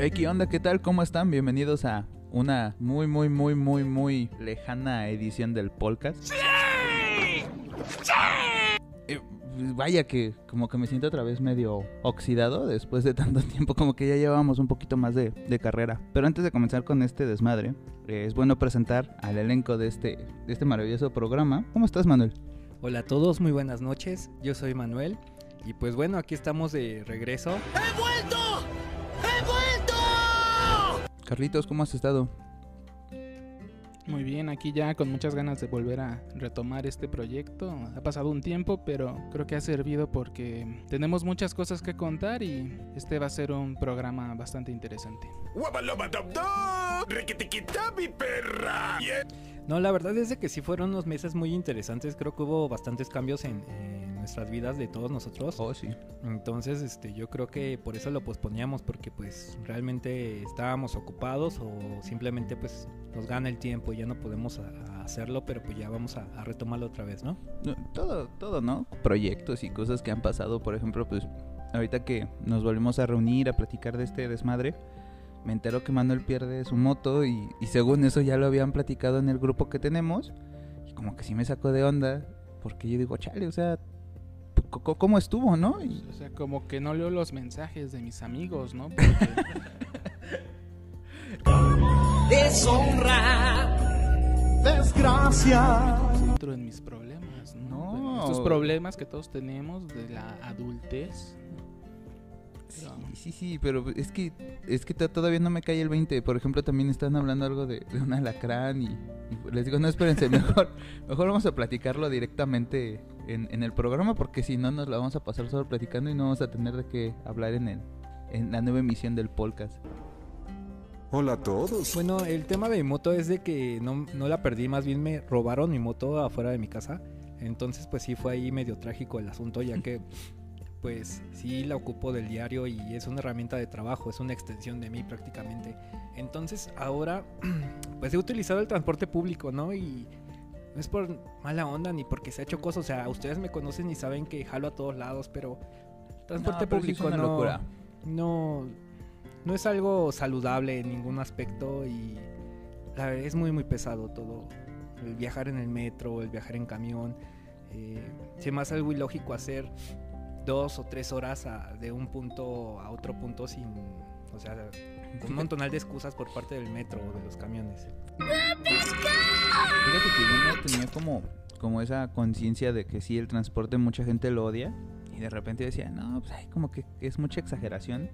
Hey, ¿qué onda? ¿Qué tal? ¿Cómo están? Bienvenidos a una muy, muy, muy, muy, muy lejana edición del podcast. ¡Sí! ¡Sí! Eh, vaya que como que me siento otra vez medio oxidado después de tanto tiempo, como que ya llevamos un poquito más de, de carrera. Pero antes de comenzar con este desmadre, eh, es bueno presentar al elenco de este, de este maravilloso programa. ¿Cómo estás, Manuel? Hola a todos, muy buenas noches. Yo soy Manuel y pues bueno, aquí estamos de regreso. ¡He vuelto! ¡He vuelto! Carlitos, ¿cómo has estado? Muy bien, aquí ya con muchas ganas de volver a retomar este proyecto. Ha pasado un tiempo, pero creo que ha servido porque tenemos muchas cosas que contar y este va a ser un programa bastante interesante. mi perra! No, la verdad es de que sí fueron unos meses muy interesantes. Creo que hubo bastantes cambios en, en nuestras vidas de todos nosotros. Oh, sí. Entonces, este, yo creo que por eso lo posponíamos, porque pues realmente estábamos ocupados o simplemente pues nos gana el tiempo y ya no podemos a- a hacerlo, pero pues ya vamos a, a retomarlo otra vez, ¿no? Todo, todo, ¿no? Proyectos y cosas que han pasado, por ejemplo, pues ahorita que nos volvimos a reunir a platicar de este desmadre, me entero que Manuel pierde su moto y, y según eso ya lo habían platicado en el grupo que tenemos y como que sí me sacó de onda porque yo digo, chale, o sea, ¿cómo estuvo, no? Y, O sea, como que no leo los mensajes de mis amigos, ¿no? Porque Deshonra. entro en mis problemas, ¿no? No. Estos problemas que todos tenemos de la adultez. Sí, Pero- sí, sí, pero es que es que to- todavía no me cae el 20. Por ejemplo, también están hablando algo de, de un alacrán y, y les digo, no, espérense, mejor, mejor vamos a platicarlo directamente en, en el programa porque si no nos la vamos a pasar solo platicando y no vamos a tener de qué hablar en, el, en la nueva emisión del podcast. Hola a todos. Bueno, el tema de mi moto es de que no, no la perdí, más bien me robaron mi moto afuera de mi casa. Entonces, pues sí fue ahí medio trágico el asunto, ya que pues sí la ocupo del diario y es una herramienta de trabajo, es una extensión de mí prácticamente. Entonces, ahora pues he utilizado el transporte público, ¿no? Y no es por mala onda ni porque sea chocoso, o sea, ustedes me conocen y saben que jalo a todos lados, pero transporte No, pero sí es público una no locura. no no es algo saludable en ningún aspecto y la verdad es muy muy pesado todo. El viajar en el metro el viajar en camión eh, se me hace algo ilógico hacer dos o tres horas a- de un punto a otro punto sin o sea un montonal de excusas por parte del metro o de los camiones Fíjate que yo no tenía como, como esa conciencia de que sí, el transporte mucha gente lo odia. Y de repente decía, no, pues ay, como que es mucha exageración.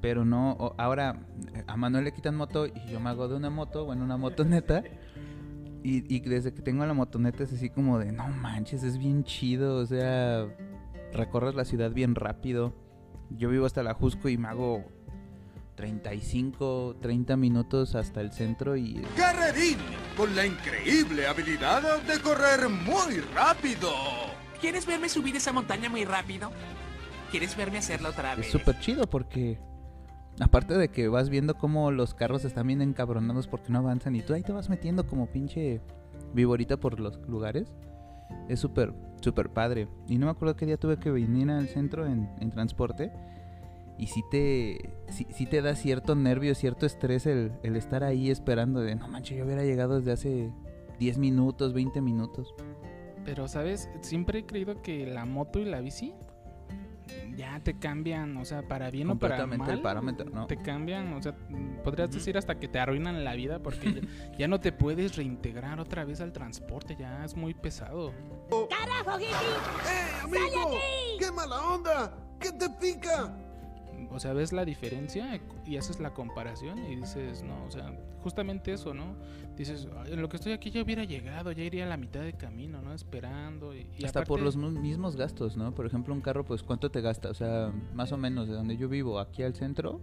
Pero no, ahora eh, a Manuel le quitan moto y yo me hago de una moto, bueno, una motoneta. Y, y desde que tengo la motoneta es así como de, no manches, es bien chido. O sea, recorres la ciudad bien rápido. Yo vivo hasta la Jusco y me hago 35, 30 minutos hasta el centro y Carrerín, con la increíble habilidad de correr muy rápido. ¿Quieres verme subir esa montaña muy rápido? ¿Quieres verme hacerla otra Es vez? súper chido porque aparte de que vas viendo cómo los carros están bien encabronados porque no avanzan y tú ahí te vas metiendo como pinche viborita por los lugares, es súper, súper padre. Y no me acuerdo qué día tuve que venir al centro en, en transporte y sí te, sí, sí te da cierto nervio, cierto estrés el, el estar ahí esperando de no manches, yo hubiera llegado desde hace 10 minutos, 20 minutos. Pero, ¿sabes? Siempre he creído que la moto y la bici ya te cambian, o sea, para bien o para Completamente mal. el parámetro, ¿no? Te cambian, o sea, podrías decir hasta que te arruinan la vida porque ya, ya no te puedes reintegrar otra vez al transporte, ya es muy pesado. ¡Eh, amigo! ¡Qué mala onda! ¿Qué te pica? O sea, ves la diferencia y haces la comparación y dices, no, o sea, justamente eso, ¿no? Dices, "Ay, en lo que estoy aquí ya hubiera llegado, ya iría a la mitad de camino, ¿no? Esperando. Y, y Hasta por los mismos gastos, ¿no? Por ejemplo, un carro, pues, ¿cuánto te gasta? O sea, más o menos de donde yo vivo, aquí al centro,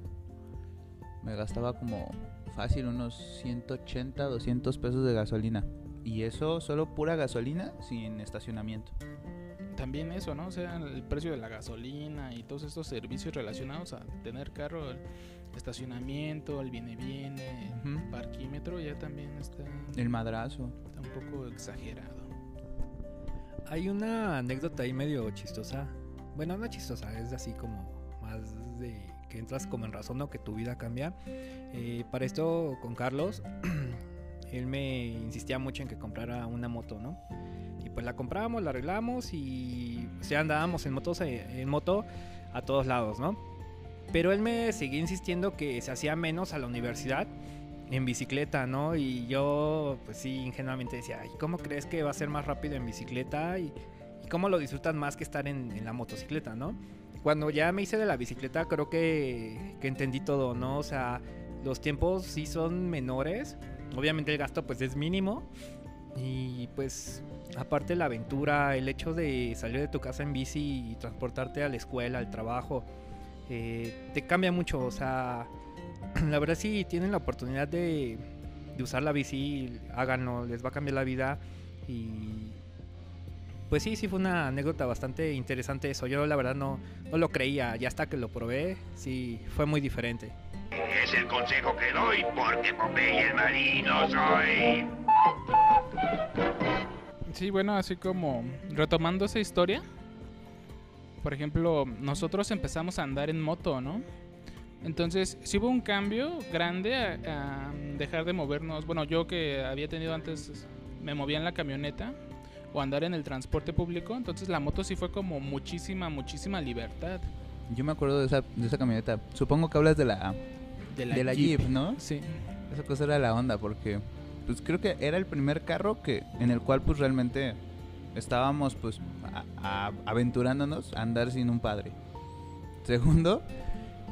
me gastaba como fácil unos 180, 200 pesos de gasolina. Y eso solo pura gasolina sin estacionamiento. También eso, ¿no? O sea, el precio de la gasolina y todos estos servicios relacionados a tener carro, el estacionamiento, el viene-viene, Ujú. el parquímetro, ya también está, El madrazo. está un poco exagerado. Hay una anécdota ahí medio chistosa. Bueno, no chistosa, es así como más de que entras como en razón o que tu vida cambia. Eh, para esto con Carlos, él me insistía mucho en que comprara una moto, ¿no? Y pues la compramos, la arreglamos y o sea, andábamos en, motos, eh, en moto a todos lados, ¿no? Pero él me seguía insistiendo que se hacía menos a la universidad en bicicleta, ¿no? Y yo, pues sí, ingenuamente decía, "Ay, ¿cómo crees que va a ser más rápido en bicicleta? Y, y cómo lo disfrutas más que estar en, en la motocicleta, ¿no? Cuando ya me hice de la bicicleta, creo que, que entendí todo, ¿no? O sea, los tiempos sí son menores. Obviamente el gasto pues es mínimo. Y pues aparte la aventura, el hecho de salir de tu casa en bici y transportarte a la escuela, al trabajo, eh, te cambia mucho. O sea, la verdad si tienen la oportunidad de, usar la bici, háganlo, les va a cambiar la vida. Y pues sí, sí fue una anécdota bastante interesante eso. Yo la verdad no, no lo creía, ya hasta que lo probé, sí, fue muy diferente. Es el consejo que doy porque Popeye el marino soy. Sí, bueno, así como retomando esa historia. Por ejemplo, nosotros empezamos a andar en moto, ¿no? Entonces, sí hubo un cambio grande a, a dejar de movernos. Bueno, yo que había tenido antes, me movía en la camioneta o andar en el transporte público. Entonces, la moto sí fue como muchísima, muchísima libertad. Yo me acuerdo de esa, de esa camioneta. Supongo que hablas de la, De de la Jeep, ¿no? Sí. Esa cosa era la onda porque pues creo que era el primer carro que en el cual pues realmente estábamos pues aventurándonos a andar sin un padre. Segundo,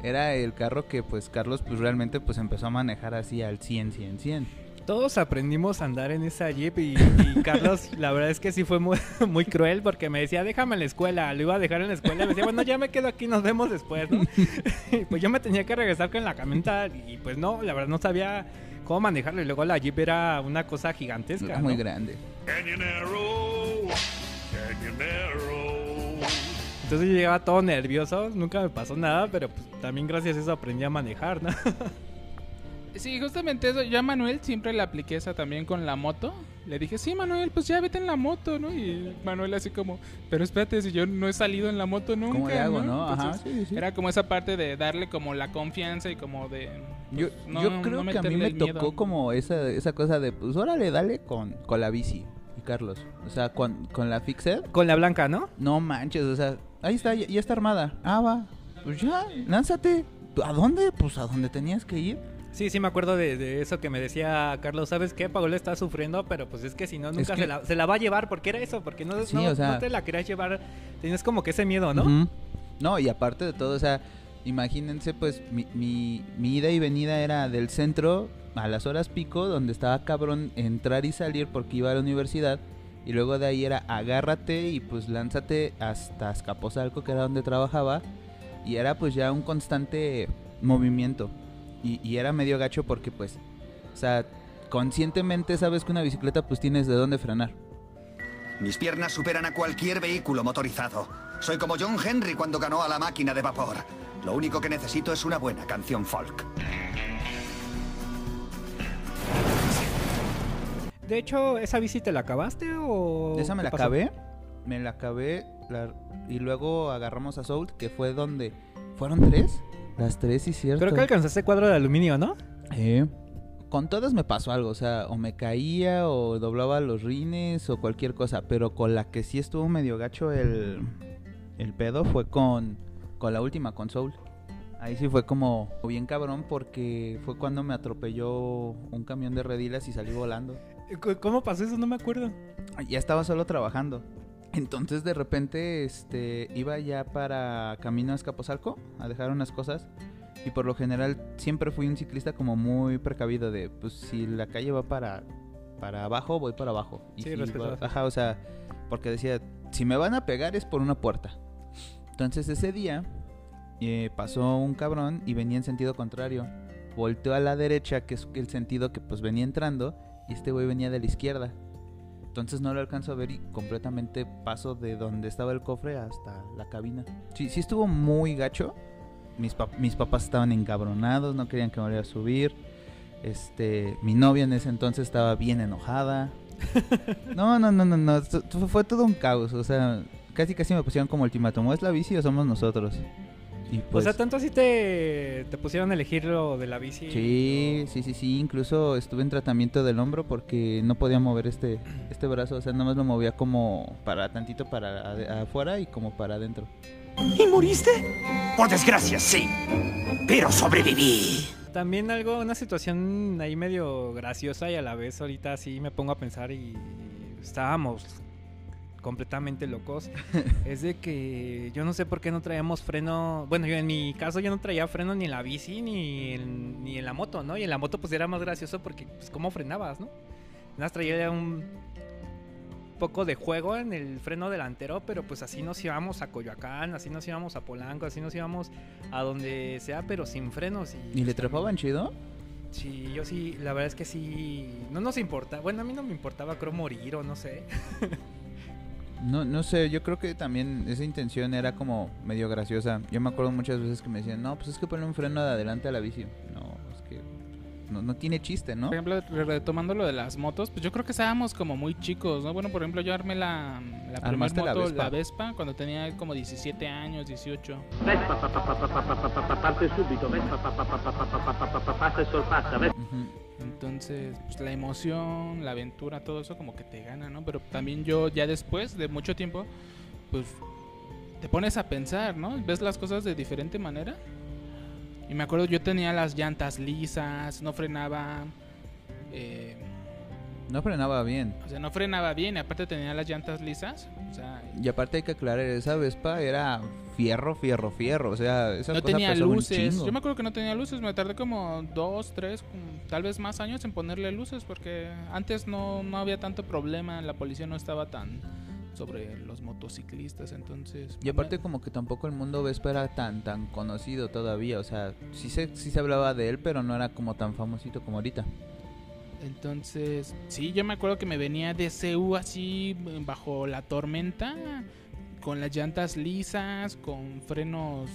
era el carro que pues Carlos pues realmente pues empezó a manejar así al 100 100 100. Todos aprendimos a andar en esa Jeep y, y Carlos, la verdad es que sí fue muy, muy cruel porque me decía, déjame en la escuela, lo iba a dejar en la escuela y me decía, bueno, ya me quedo aquí, nos vemos después, ¿no? Y pues yo me tenía que regresar con la camioneta y pues no, la verdad no sabía cómo manejarlo y luego la Jeep era una cosa gigantesca, ¿no? muy grande. Entonces yo llegaba todo nervioso, nunca me pasó nada, pero pues también gracias a eso aprendí a manejar, ¿no? Sí, justamente eso. Yo a Manuel siempre le apliqué esa también con la moto. Le dije, sí, Manuel, pues ya vete en la moto, ¿no? Y Manuel así como, pero espérate, si yo no he salido en la moto nunca, ¿Cómo le hago, no? Ajá, Entonces, sí, sí, sí. Era como esa parte de darle como la confianza y como de... Yo, pues, no- yo no creo que a mí me miedo. tocó como esa, esa cosa de pues órale, dale con, con la bici. Y Carlos, o sea, con, con la Fixed, Con la blanca, ¿no? no manches, o sea, ahí está, ya, ya está armada. Ah, va, pues ya, lánzate. ¿A dónde? Pues a donde tenías que ir. Sí, sí me acuerdo de, de eso que me decía Carlos, ¿sabes qué? Paola está sufriendo, pero pues es que si no, nunca que- se, la, se la va a llevar, porque era eso, porque no, Sí, no, o sea- no te la querías llevar, tienes como que ese miedo, ¿no? No, y aparte de todo, o sea, imagínense, pues mi, mi, mi ida y venida era del centro a las horas pico, donde estaba cabrón entrar y salir porque iba a la universidad. Y luego de ahí era agárrate y pues lánzate hasta Azcapotzalco, que era donde trabajaba. Y era pues ya un constante movimiento. Y, y era medio gacho porque pues, o sea, conscientemente sabes que una bicicleta pues tienes de dónde frenar. Mis piernas superan a cualquier vehículo motorizado. Soy como John Henry cuando ganó a la máquina de vapor. Lo único que necesito es una buena canción folk. De hecho, ¿esa bici te la acabaste o...? Esa me la pasó? acabé. Me la acabé. la- y luego agarramos a Soul, que fue donde. ¿Fueron tres? Las tres, sí, cierto. Creo que alcanzaste cuadro de aluminio, ¿no? Eh, Con todas me pasó algo. O sea, o me caía, o doblaba los rines, o cualquier cosa. Pero con la que sí estuvo medio gacho el, el pedo fue con, con la última, con Soul. Ahí sí fue como bien cabrón porque fue cuando me atropelló un camión de redilas y salí volando. ¿Cómo pasó eso? No me acuerdo. ya estaba solo trabajando. Entonces de repente este iba ya para camino a Escaposalco a dejar unas cosas y por lo general siempre fui un ciclista como muy precavido de pues si la calle va para para abajo voy para abajo y Sí, si va- ajá, o sea, porque decía si me van a pegar es por una puerta. Entonces ese día eh, pasó un cabrón y venía en sentido contrario. Volteó a la derecha, que es el sentido que pues venía entrando, y este güey venía de la izquierda. Entonces no lo alcanzo a ver y completamente paso de donde estaba el cofre hasta la cabina. Sí, sí estuvo muy gacho. Mis, pap- mis papás estaban encabronados, no querían que me volviera a subir. Este, mi novia en ese entonces estaba bien enojada. No, no, no, no, no. Fue todo un caos. O sea, casi casi me pusieron como ultimátum. ¿O es la bici o somos nosotros? Y o pues, sea, tanto así te, te pusieron a elegir lo de la bici. Sí, sí, sí, sí. Incluso estuve en tratamiento del hombro porque no podía mover este, este brazo. O sea, nada más lo movía como para tantito para afuera y como para adentro. ¿Y moriste? Por desgracia, sí. Pero sobreviví. También algo, una situación ahí medio graciosa y a la vez ahorita sí me pongo a pensar y estábamos completamente locos. es de que yo no sé por qué no traíamos freno. Bueno, yo en mi caso yo no traía freno ni en la bici ni en, ni en la moto, ¿no? Y en la moto pues era más gracioso porque pues cómo frenabas, ¿no? Nada traía un poco de juego en el freno delantero, pero pues así nos íbamos a Coyoacán, así nos íbamos a Polanco, así nos íbamos a donde sea, pero sin frenos. ¿Y, ¿Y le pues, trepaban chido? Sí, yo sí, la verdad es que sí, no nos importa, bueno, a mí no me importaba, creo, morir o no sé. no, no sé, yo creo que también esa intención era como medio graciosa. Yo me acuerdo muchas veces que me decían, no, pues es que ponle un freno de adelante a la bici. No, es que no, no tiene chiste, ¿no? Por ejemplo, retomando lo de las motos, pues yo creo que estábamos como muy chicos, ¿no? Bueno, por ejemplo, yo armé la, la primera moto, la Vespa? la Vespa? cuando tenía como 17 años, 18. Vespa, parte súbito, Vespa, parte sorpasa, Vespa. Entonces, pues la emoción, la aventura, todo eso como que te gana, ¿no? Pero también yo ya después de mucho tiempo, pues te pones a pensar, ¿no? Ves las cosas de diferente manera. Y me acuerdo, yo tenía las llantas lisas, no frenaba, eh, No frenaba bien. o sea, no frenaba bien, y aparte tenía las llantas lisas, o sea, Y aparte hay que aclarar, esa Vespa era fierro, fierro, fierro. O sea, esa no cosa tenía luces. Yo me acuerdo que no tenía luces. Me tardé como dos, tres, tal vez más años en ponerle luces porque antes no, no había tanto problema. La policía no estaba tan sobre los motociclistas. Entonces. Y aparte como que tampoco el mundo Vespa era tan tan conocido todavía, o sea, sí se, sí se hablaba de él, pero no era como tan famosito como ahorita. Entonces, sí, yo me acuerdo que me venía de CU así bajo la tormenta, con las llantas lisas, con frenos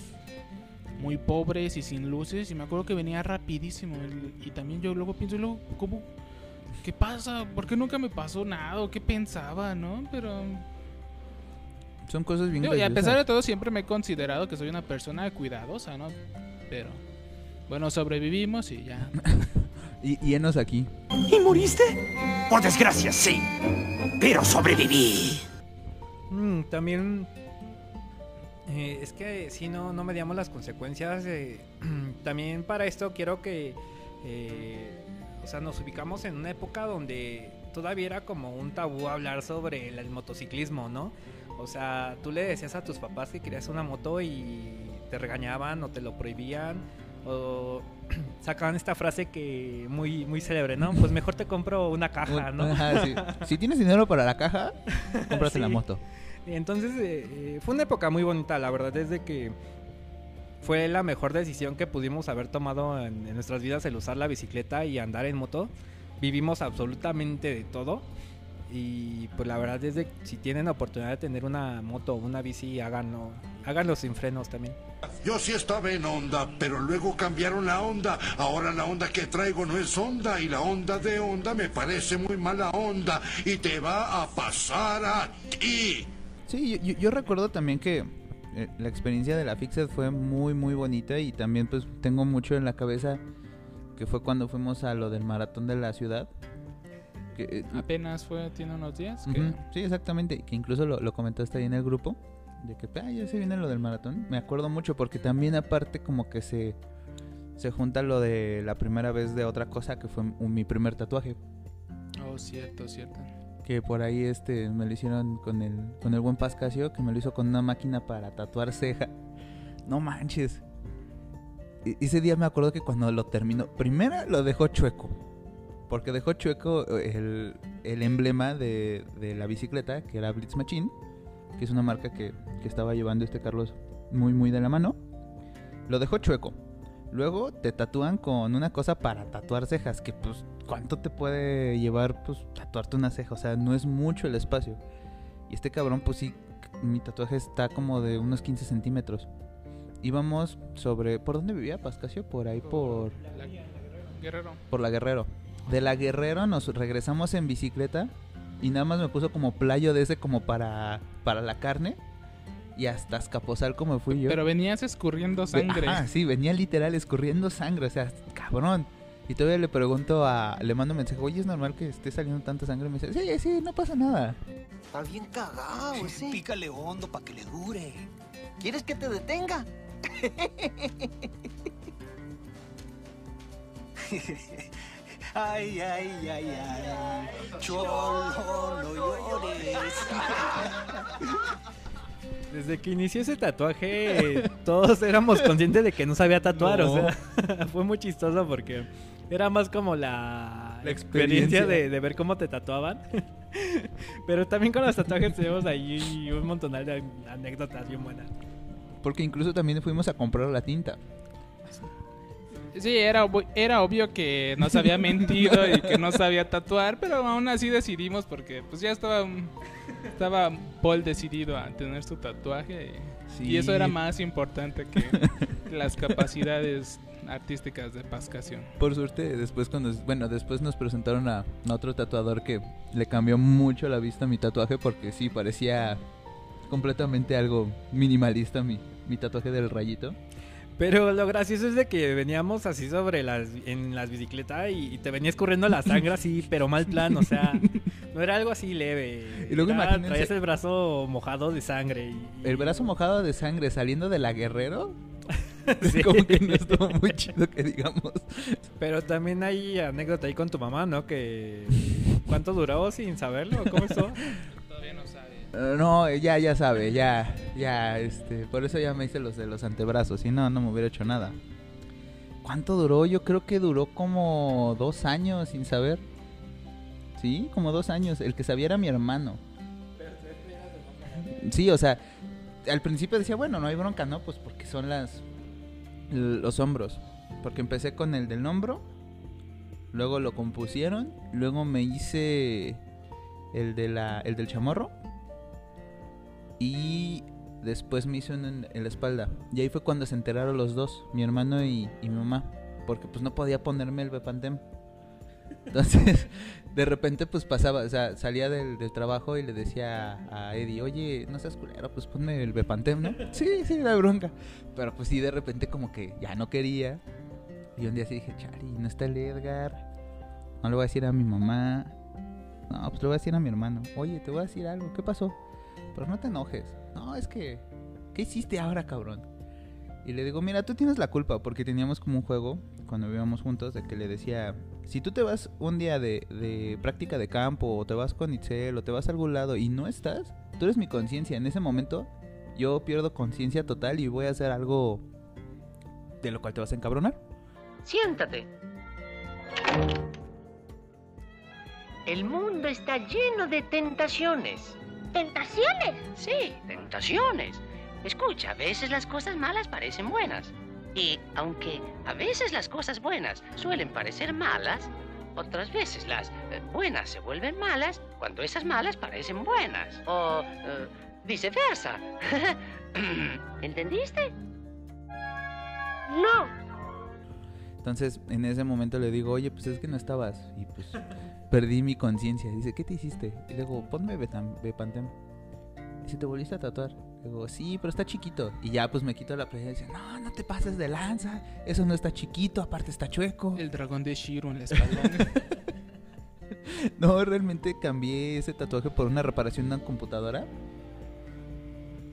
muy pobres y sin luces. Y me acuerdo que venía rapidísimo. Y, también yo luego pienso, luego, ¿cómo? ¿Qué pasa? ¿Por qué nunca me pasó nada? ¿O ¿Qué pensaba, no? Pero... Son cosas bien digo, y a pesar de todo, siempre me he considerado que soy una persona cuidadosa, ¿no? Pero... Bueno, sobrevivimos y ya. Y, y enos aquí. ¿Y moriste? Por desgracia, sí. Pero sobreviví. Mm, también eh, es que si no, no mediamos las consecuencias. eh, también para esto quiero que, eh, o sea, nos ubicamos en una época donde todavía era como un tabú hablar sobre el, el motociclismo, ¿no? O sea, tú le decías a tus papás que querías una moto y te regañaban o te lo prohibían o sacaban esta frase que muy muy célebre, ¿no? Pues mejor te compro una caja, ¿no? Ajá, sí. Si tienes dinero para la caja, cómprate la moto. Entonces eh, eh, fue una época muy bonita, la verdad es de que fue la mejor decisión que pudimos haber tomado en, en nuestras vidas el usar la bicicleta y andar en moto. Vivimos absolutamente de todo y pues la verdad es que si tienen la oportunidad de tener una moto o una bici, háganlo, háganlo sin frenos también. Yo sí estaba en onda, pero luego cambiaron la onda. Ahora la onda que traigo no es onda y la onda de onda me parece muy mala onda y te va a pasar a ti. Sí, yo, yo- yo recuerdo también que eh, la experiencia de la Fixed fue muy, muy bonita y también pues tengo mucho en la cabeza que fue cuando fuimos a lo del maratón de la ciudad. Que, eh, Apenas fue, tiene unos días. que- Sí, exactamente. Que incluso lo, lo comentaste ahí en el grupo. De que "Ah, ya se viene lo del maratón. Me acuerdo mucho porque también aparte como que se, se junta lo de la primera vez de otra cosa que fue mi primer tatuaje. Oh, cierto, cierto. Que por ahí este me lo hicieron con el, con el buen Pascasio, que me lo hizo con una máquina para tatuar ceja. No manches. E- ese día me acuerdo que cuando lo terminó, primero lo dejó chueco. Porque dejó chueco el, el emblema de, de la bicicleta, que era Blitz Machine, que es una marca que, que estaba llevando este Carlos muy, muy de la mano. Lo dejó chueco. Luego te tatúan con una cosa para tatuar cejas, que pues, ¿cuánto te puede llevar, pues, tatuarte una ceja? O sea, no es mucho el espacio. Y este cabrón, pues sí, mi tatuaje está como de unos 15 centímetros. Íbamos sobre... ¿Por dónde vivía Pascasio? Por ahí, por... La- Guerrero. Por la Guerrero. De la Guerrero nos regresamos en bicicleta y nada más me puso como playo de ese como para, para la carne. Y hasta escaposal como fui yo. Pero venías escurriendo sangre. Ajá, sí, venía literal escurriendo sangre, o sea, cabrón. Y todavía le pregunto a, le mando un mensaje, oye, ¿es normal que esté saliendo tanta sangre? Y me dice, sí, sí, no pasa nada. Está bien cagado ese. Pícale hondo para que le dure. ¿Quieres que te detenga? ay, ay, ay, ay. Cholo, no llores. Desde que inicié ese tatuaje, todos éramos conscientes de que no sabía tatuar, No. o sea, fue muy chistoso porque era más como la, La experiencia, experiencia. de, de ver cómo te tatuaban. Pero también con los tatuajes tenemos ahí un montón de anécdotas bien buenas. Porque incluso también fuimos a comprar la tinta. Sí, era, era obvio que nos había mentido y que no sabía tatuar, pero aún así decidimos porque pues ya estaba mm, estaba Paul decidido a tener su tatuaje y, y eso Sí. era más importante que las capacidades artísticas de Pascación. Por suerte, después cuando, bueno, después nos presentaron a, a otro tatuador que le cambió mucho la vista a mi tatuaje porque sí, parecía completamente algo minimalista mi, mi tatuaje del rayito. Pero lo gracioso es de que veníamos así sobre las en las bicicletas y, y te venía escurriendo la sangre así, pero mal plan, o sea, no era algo así leve. Y luego Era- imagínense- traías el brazo mojado de sangre y, El brazo mojado de sangre saliendo de la guerrero. Sí. Como que no estuvo muy chido que digamos. Pero también hay anécdota ahí con tu mamá, ¿no? Que ¿cuánto duró sin saberlo? ¿Cómo estuvo? No ya, ya sabe, ya, ya, este, por eso ya me hice los de los antebrazos, si no, no me hubiera hecho nada. ¿Cuánto duró? Yo creo que duró como dos años sin saber. Sí, como dos años. El que sabía era mi hermano. Sí, o sea, al principio decía, bueno, no hay bronca, ¿no? Pues porque son las los hombros. Porque empecé con el del hombro, luego lo compusieron, luego me hice el de la el del chamorro y después me hice uno en, en la espalda. Y ahí fue cuando se enteraron los dos, mi hermano y, y mi mamá, porque pues no podía ponerme el Bepantem. Entonces, de repente pues pasaba, o sea, salía del, del trabajo y le decía a Eddie, oye, no seas culero, pues ponme el Bepantem, ¿no? sí, sí, la bronca. Pero pues sí, de repente como que ya no quería. Y un día sí dije, Chari, no está el Edgar. No le voy a decir a mi mamá. No, pues le voy a decir a mi hermano. Oye, te voy a decir algo, ¿qué pasó? Pero no te enojes. No, es que, ¿qué hiciste ahora, cabrón? Y le digo, mira, tú tienes la culpa, porque teníamos como un juego cuando vivíamos juntos de que le decía, si tú te vas un día de, de práctica de campo, o te vas con Itzel, o te vas a algún lado y no estás, tú eres mi conciencia. En ese momento yo pierdo conciencia total y voy a hacer algo de lo cual te vas a encabronar. Siéntate. El mundo está lleno de tentaciones. ¿Tentaciones? Sí, tentaciones. Escucha, a veces las cosas malas parecen buenas. Y aunque a veces las cosas buenas suelen parecer malas, otras veces las eh, buenas se vuelven malas cuando esas malas parecen buenas. O eh, viceversa. ¿Entendiste? No. Entonces, en ese momento le digo, oye, pues es que no estabas. Y pues perdí mi conciencia. Dice, ¿qué te hiciste? Y le digo, ponme Bepantem. Dice, ¿te volviste a tatuar? Le digo, sí, pero está chiquito. Y ya pues me quito la playera y dice, no, no te pases de lanza. Eso no está chiquito, aparte está chueco. El dragón de Shiro en la espalda. No, realmente cambié ese tatuaje por una reparación de una computadora.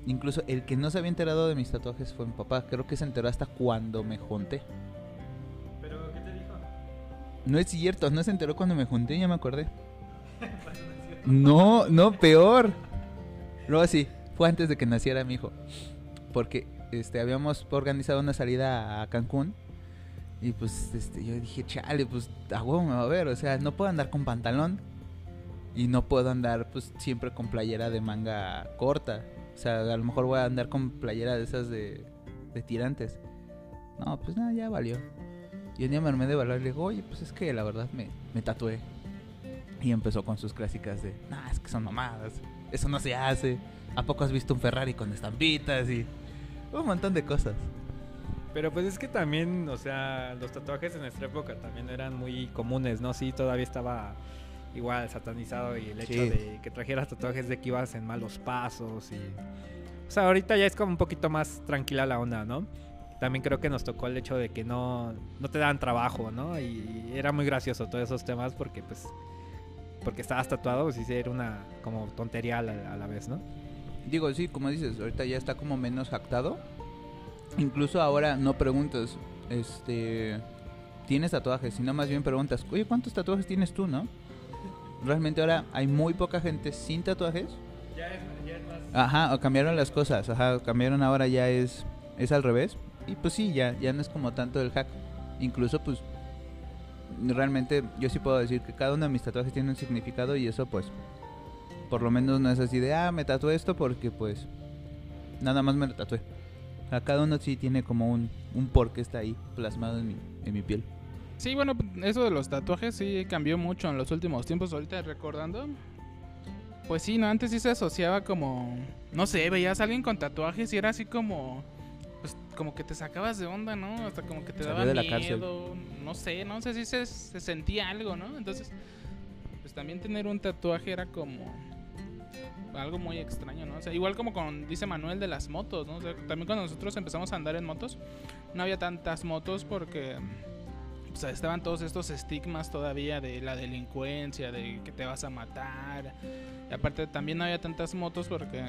Incluso el que no se había enterado de mis tatuajes fue mi papá. Creo que se enteró hasta cuando me junté. No es cierto, no se enteró cuando me junté, ya me acordé. No, no, peor. Luego sí, fue antes de que naciera mi hijo. Porque este habíamos organizado una salida a Cancún. Y pues este, yo dije, chale, pues a huevo me va a ver. O sea, no puedo andar con pantalón. Y no puedo andar pues siempre con playera de manga corta. O sea, a lo mejor voy a andar con playera de esas de, de tirantes. No, pues nada, ya valió. Y un día me armé de valor y le digo, oye, pues es que la verdad me, me tatué. Y empezó con sus clásicas de, nah, es que son mamadas. Eso no se hace. ¿A poco has visto un Ferrari con estampitas? Y un montón de cosas. Pero pues es que también, o sea, los tatuajes en nuestra época también eran muy comunes, ¿no? Sí, todavía estaba igual satanizado y el hecho Sí. de que trajeras tatuajes de que ibas en malos pasos y O sea, ahorita ya es como un poquito más tranquila la onda, ¿no? También creo que nos tocó el hecho de que no, no te dan trabajo, ¿no? Y era muy gracioso todos esos temas porque pues porque estabas tatuado, pues sí era una como tontería a la, a la vez, ¿no? Digo, sí, como dices, ahorita ya está como menos jactado. Incluso ahora no preguntas, este, tienes tatuajes, sino más bien preguntas, oye, ¿cuántos tatuajes tienes tú, no? Realmente ahora hay muy poca gente sin tatuajes. Ya es, ya es más... Ajá, o cambiaron las cosas, ajá, cambiaron ahora ya es, es al revés. Y pues sí, ya, ya no es como tanto el hack. Incluso pues realmente yo sí puedo decir que cada uno de mis tatuajes tiene un significado y eso pues por lo menos no es así de, ah, me tatué esto porque pues nada más me lo tatué. Sea, cada uno sí tiene como un, un por qué está ahí plasmado en mi, en mi piel. Sí, bueno, eso de los tatuajes sí cambió mucho en los últimos tiempos. Ahorita recordando, pues sí, no, antes sí se asociaba como, no sé, veías a alguien con tatuajes y era así como, como que te sacabas de onda, ¿no? Hasta como que te Salió daba de la miedo, cárcel. no sé, no sé si se, se sentía algo, ¿no? Entonces, pues también tener un tatuaje era como algo muy extraño, ¿no? O sea, igual como con, dice Manuel, de las motos, ¿no? O sea, también cuando nosotros empezamos a andar en motos, no había tantas motos porque o sea, estaban todos estos estigmas todavía de la delincuencia, de que te vas a matar. Y aparte también no había tantas motos porque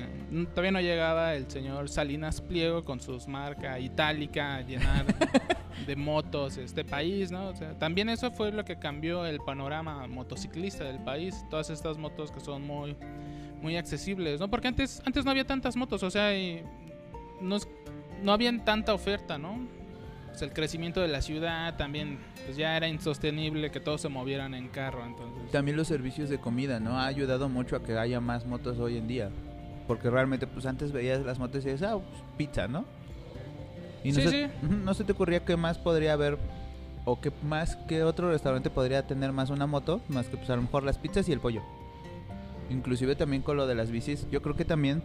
todavía no llegaba el señor Salinas Pliego con sus marcas itálica a llenar de motos este país, ¿no? O sea, también eso fue lo que cambió el panorama motociclista del país. Todas estas motos que son muy muy accesibles, ¿no? Porque antes antes no había tantas motos, o sea, y no, no habían tanta oferta, ¿no? Pues el crecimiento de la ciudad también, pues ya era insostenible que todos se movieran en carro, entonces. También los servicios de comida, ¿no? Ha ayudado mucho a que haya más motos hoy en día. Porque realmente, pues antes veías las motos y decías, ah, pues, pizza, ¿no? Y no, Sí, se, sí. No se te ocurría qué más podría haber, o qué más, qué otro restaurante podría tener más una moto, más que pues a lo mejor las pizzas y el pollo. Inclusive también con lo de las bicis, yo creo que también,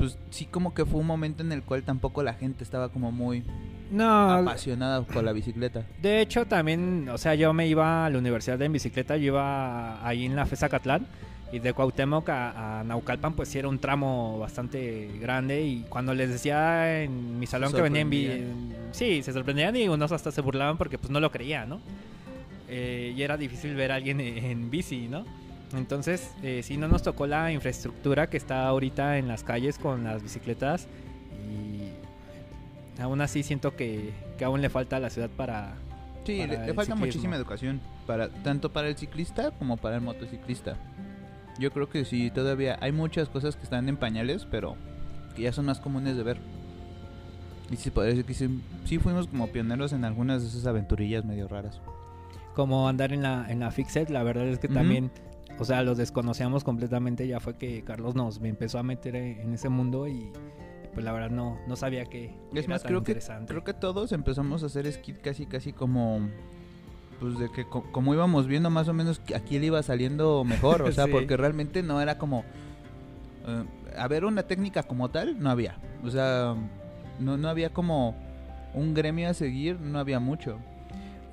pues sí como que fue un momento en el cual tampoco la gente estaba como muy No, apasionada por la bicicleta. De hecho, también, o sea, yo me iba a la universidad en bicicleta, yo iba ahí en la FESA Catlán y de Cuauhtémoc a, a Naucalpan, pues sí era un tramo bastante grande y cuando les decía en mi salón que venía en bi- sorprendían. Sí, se sorprendían y unos hasta se burlaban porque pues no lo creían, ¿no? Eh, y era difícil ver a alguien en, en bici, ¿no? Entonces, eh, sí no nos tocó la infraestructura que está ahorita en las calles con las bicicletas y aún así siento que, que aún le falta a la ciudad para... Sí, para le, le falta ciclismo. muchísima educación, para tanto para el ciclista como para el motociclista. Yo creo que sí, todavía hay muchas cosas que están en pañales, pero que ya son más comunes de ver. Y sí, podría decir que sí, sí fuimos como pioneros en algunas de esas aventurillas medio raras. como andar en la, en la Fixed, la verdad es que también, o sea, los desconocíamos completamente, ya fue que Carlos nos me empezó a meter en en ese mundo y pues la verdad no, no sabía que Es más, creo que, creo que todos empezamos a hacer skit casi, casi como... Pues de que co- como íbamos viendo más o menos a quién iba saliendo mejor, o sea, Sí. porque realmente no era como... eh, a ver, una técnica como tal, no había. O sea, no, no había como un gremio a seguir, no había mucho.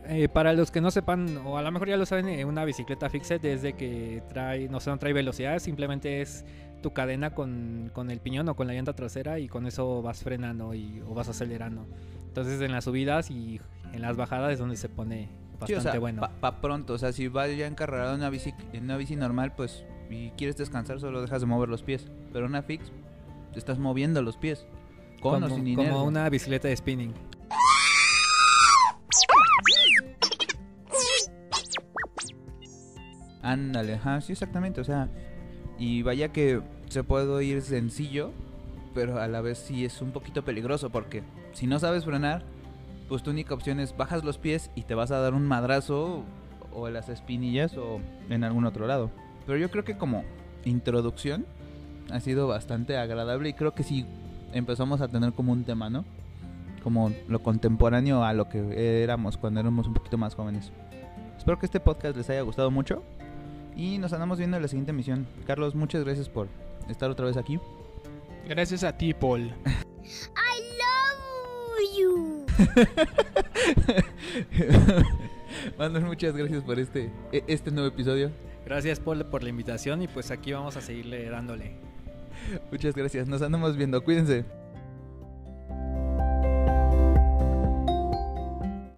Eh, para los que no sepan, o a lo mejor ya lo saben, eh, una bicicleta Fixed es de que trae, no sé, no trae velocidad, simplemente es tu cadena con, con el piñón o con la llanta trasera y con eso vas frenando y, o vas acelerando. Entonces en las subidas y en las bajadas es donde se pone Sí, bastante o sea, bueno. pa, pa pronto, o sea, si vas ya encarrerado en una bici, en una bici normal, pues, y quieres descansar, solo dejas de mover los pies. Pero una fix, te estás moviendo los pies. Con o como, sin como una bicicleta de spinning. Ándale, ajá, sí, exactamente, o sea, y vaya que se puede ir sencillo, pero a la vez sí es un poquito peligroso, porque si no sabes frenar, pues tu única opción es bajas los pies y te vas a dar un madrazo o las espinillas o en algún otro lado. Pero yo creo que como introducción ha sido bastante agradable y creo que sí empezamos a tener como un tema, ¿no? Como lo contemporáneo a lo que éramos cuando éramos un poquito más jóvenes. Espero que este podcast les haya gustado mucho y nos andamos viendo en la siguiente emisión. Carlos, muchas gracias por estar otra vez aquí. Gracias a ti, Paul. I love you. Manuel, muchas gracias por este, e- este nuevo episodio. Gracias Paul por la invitación y pues aquí vamos a seguirle dándole. Muchas gracias. Nos andamos viendo. Cuídense.